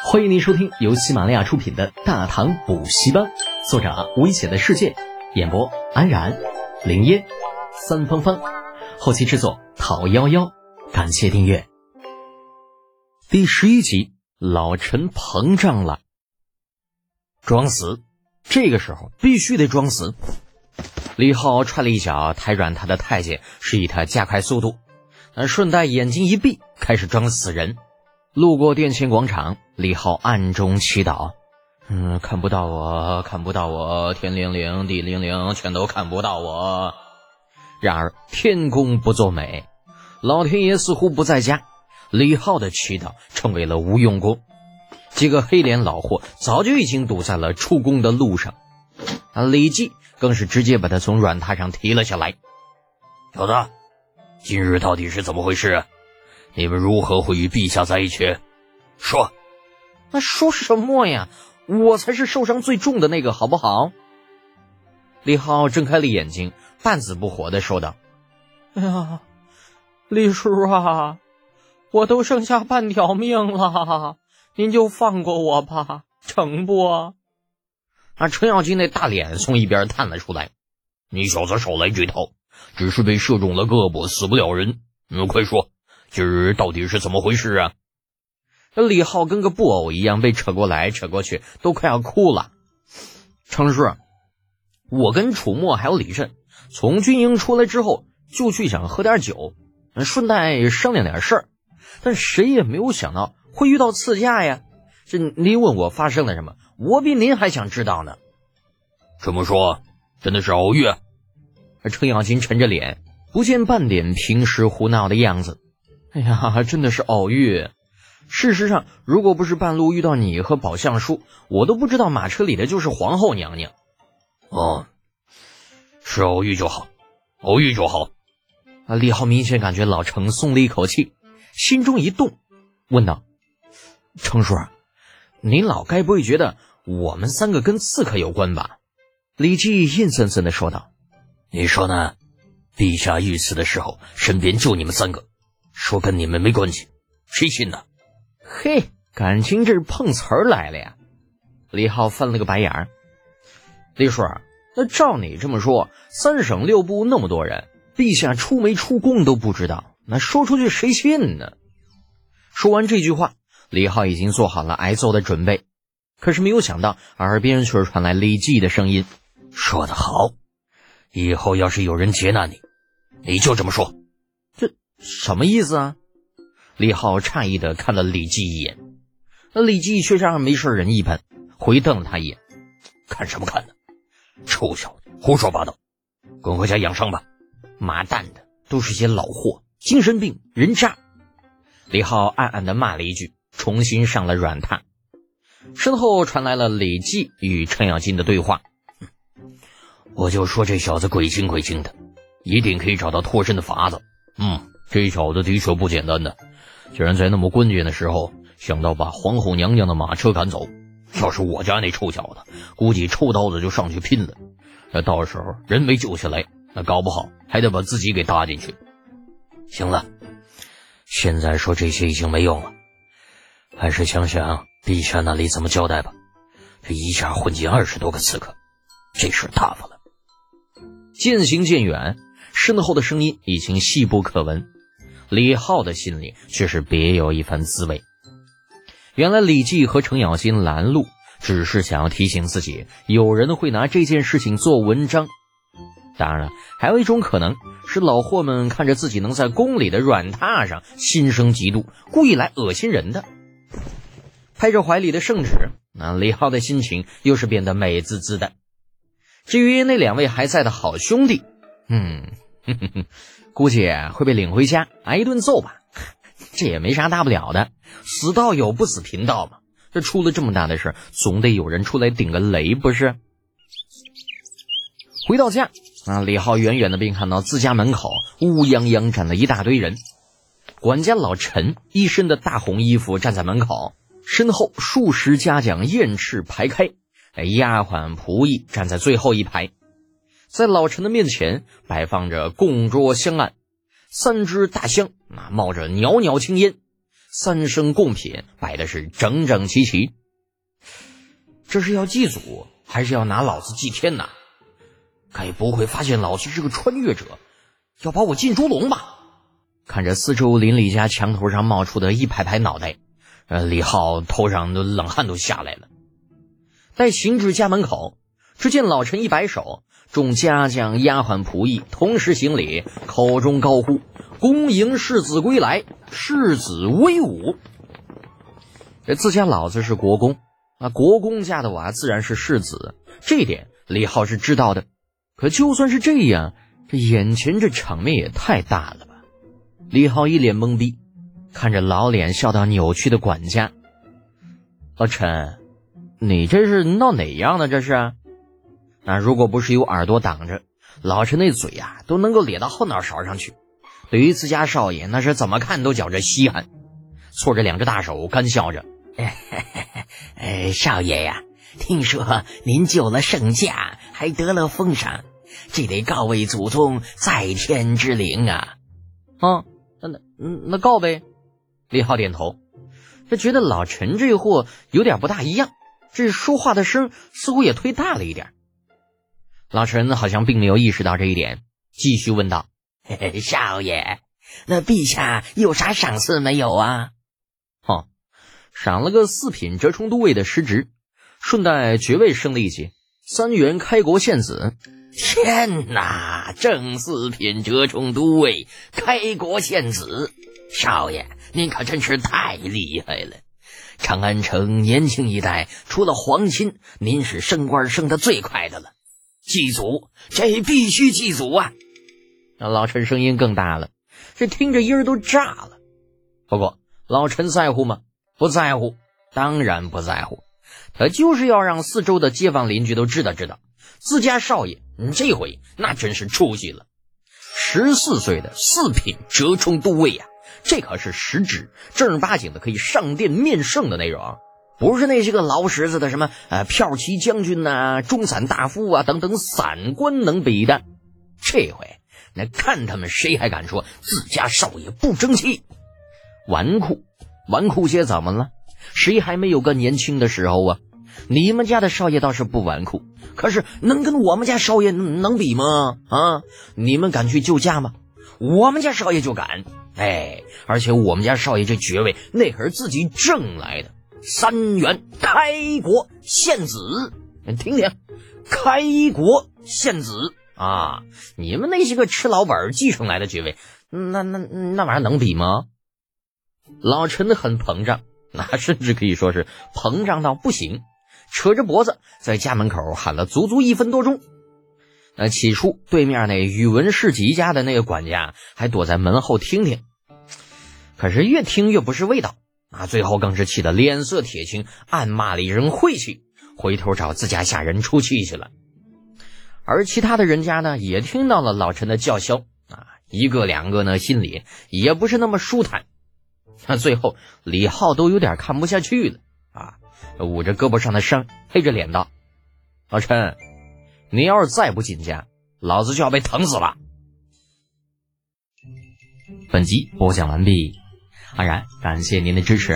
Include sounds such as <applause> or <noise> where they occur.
欢迎您收听由喜马拉雅出品的《大唐补习班》，作者危险的世界，演播安然、林烟、三芳芳，后期制作陶幺幺。感谢订阅。第十一集，老陈膨胀了，装死。这个时候必须得装死。李浩踹了一脚抬软榻的太监，示意他加快速度，而顺带眼睛一闭，开始装死人。路过殿前广场，李浩暗中祈祷：“嗯，看不到我，看不到我，天灵灵，地灵灵，全都看不到我。”然而天公不作美，老天爷似乎不在家，李浩的祈祷成为了无用功。几个黑脸老货早就已经堵在了出宫的路上，啊，李记更是直接把他从软榻上提了下来。小子，今日到底是怎么回事？你们如何会与陛下在一起？说，那说什么呀？我才是受伤最重的那个，好不好？李浩睁开了眼睛，半死不活的说道：“哎呀，李叔啊，我都剩下半条命了，您就放过我吧，成不？”啊，程咬金那大脸从一边探了出来：“你小子少来这套，只是被射中了胳膊，死不了人。嗯，快说。”今儿到底是怎么回事啊？这李浩跟个布偶一样被扯过来扯过去，都快要哭了。程叔，我跟楚墨还有李慎从军营出来之后，就去想喝点酒，顺带商量点事儿，但谁也没有想到会遇到刺驾呀。这您问我发生了什么，我比您还想知道呢。这么说，真的是偶遇？程咬金沉着脸，不见半点平时胡闹的样子。哎呀，真的是偶遇。事实上，如果不是半路遇到你和宝相叔，我都不知道马车里的就是皇后娘娘。哦，是偶遇就好，偶遇就好。啊，李浩明显感觉老程松了一口气，心中一动，问道：“程叔，您老该不会觉得我们三个跟刺客有关吧？”李记阴森森的说道：“你说呢？陛下遇刺的时候，身边就你们三个。”说跟你们没关系，谁信呢？嘿，感情这是碰瓷儿来了呀！李浩翻了个白眼儿。李叔，那照你这么说，三省六部那么多人，陛下出没出宫都不知道，那说出去谁信呢？说完这句话，李浩已经做好了挨揍的准备，可是没有想到，耳边却传来李记的声音：“说得好，以后要是有人劫难你，你就这么说。”什么意思啊？李浩诧异的看了李记一眼，那李记却像没事人一般，回瞪了他一眼。看什么看呢？臭小子，胡说八道！滚回家养伤吧！妈蛋的，都是些老货，精神病，人渣！李浩暗暗的骂了一句，重新上了软榻。身后传来了李记与程咬金的对话：“我就说这小子鬼精鬼精的，一定可以找到脱身的法子。”嗯。这小子的确不简单的，竟然在那么关键的时候想到把皇后娘娘的马车赶走。要是我家那臭小子，估计抽刀子就上去拼了。那到时候人没救下来，那搞不好还得把自己给搭进去。行了，现在说这些已经没用了，还是想想陛下那里怎么交代吧。这一下混进二十多个刺客，这事大发了。渐行渐远，身后的声音已经细不可闻。李浩的心里却是别有一番滋味。原来李记和程咬金拦路，只是想要提醒自己，有人会拿这件事情做文章。当然了，还有一种可能是老货们看着自己能在宫里的软榻上，心生嫉妒，故意来恶心人的。拍着怀里的圣旨，那李浩的心情又是变得美滋滋的。至于那两位还在的好兄弟，嗯。哼哼哼估计会被领回家挨一顿揍吧，这也没啥大不了的，死道友不死贫道嘛。这出了这么大的事，总得有人出来顶个雷不是？回到家啊，李浩远远的便看到自家门口乌泱泱站了一大堆人，管家老陈一身的大红衣服站在门口，身后数十家将雁翅排开，丫鬟仆役站在最后一排。在老陈的面前摆放着供桌香案，三支大香，那冒着袅袅青烟，三生贡品摆的是整整齐齐。这是要祭祖，还是要拿老子祭天呐？该不会发现老子是个穿越者，要把我进猪笼吧？看着四周邻里家墙头上冒出的一排排脑袋，呃，李浩头上的冷汗都下来了。待行至家门口，只见老陈一摆手，众家将、丫鬟、仆役同时行礼，口中高呼：“恭迎世子归来，世子威武！”这自家老子是国公啊，国公家的娃自然是世子，这点李浩是知道的。可就算是这样，这眼前这场面也太大了吧！李浩一脸懵逼，看着老脸笑到扭曲的管家。老陈，你这是闹哪样呢？这是？那如果不是有耳朵挡着，老陈那嘴呀都能够咧到后脑勺上去。对于自家少爷，那是怎么看都觉着稀罕，搓着两只大手干笑着。哎，少爷呀，听说您救了圣驾，还得了封赏，这得告慰祖宗在天之灵啊！啊。那那那告呗，李浩点头，这觉得老陈这货有点不大一样，这说话的声似乎也忒大了一点。老陈好像并没有意识到这一点，继续问道：“嘿嘿，少爷，那陛下有啥赏赐没有啊？”“哦，赏了个四品折冲都尉的失职，顺带爵位升了一级，三元开国献子。”天哪！正四品折冲都尉，开国献子，少爷您可真是太厉害了！长安城年轻一代，除了皇亲，您是升官升的最快的了。祭祖，这必须祭祖啊！那老陈声音更大了，这听着音儿都炸了。不过老陈在乎吗？不在乎，当然不在乎。他就是要让四周的街坊邻居都知道知道。自家少爷，你这回那真是出息了！十四岁的四品折冲都尉呀，这可是实职，正儿八经的可以上殿面圣的内容，不是那些个劳什子的什么呃票骑将军呐、中散大夫啊等等散官能比的。这回那看他们谁还敢说自家少爷不争气？纨绔，纨绔些怎么了？谁还没有个年轻的时候啊？你们家的少爷倒是不纨绔，可是能跟我们家少爷能比吗？啊，你们敢去救驾吗？我们家少爷就敢。哎，而且我们家少爷这爵位那可是自己挣来的，三元开国献子。你听听，开国献子啊！你们那些个吃老本继承来的爵位，那那那玩意儿能比吗？老陈很膨胀，那 <laughs> 甚至可以说是膨胀到不行。扯着脖子在家门口喊了足足一分多钟。那起初对面那宇文氏吉家的那个管家还躲在门后听听，可是越听越不是味道啊！最后更是气得脸色铁青，暗骂了一声晦气，回头找自家下人出气去了。而其他的人家呢，也听到了老陈的叫嚣啊，一个两个呢，心里也不是那么舒坦。那最后李浩都有点看不下去了啊。捂着胳膊上的伤，黑着脸道：“老陈，你要是再不进家，老子就要被疼死了。”本集播讲完毕，安然感谢您的支持。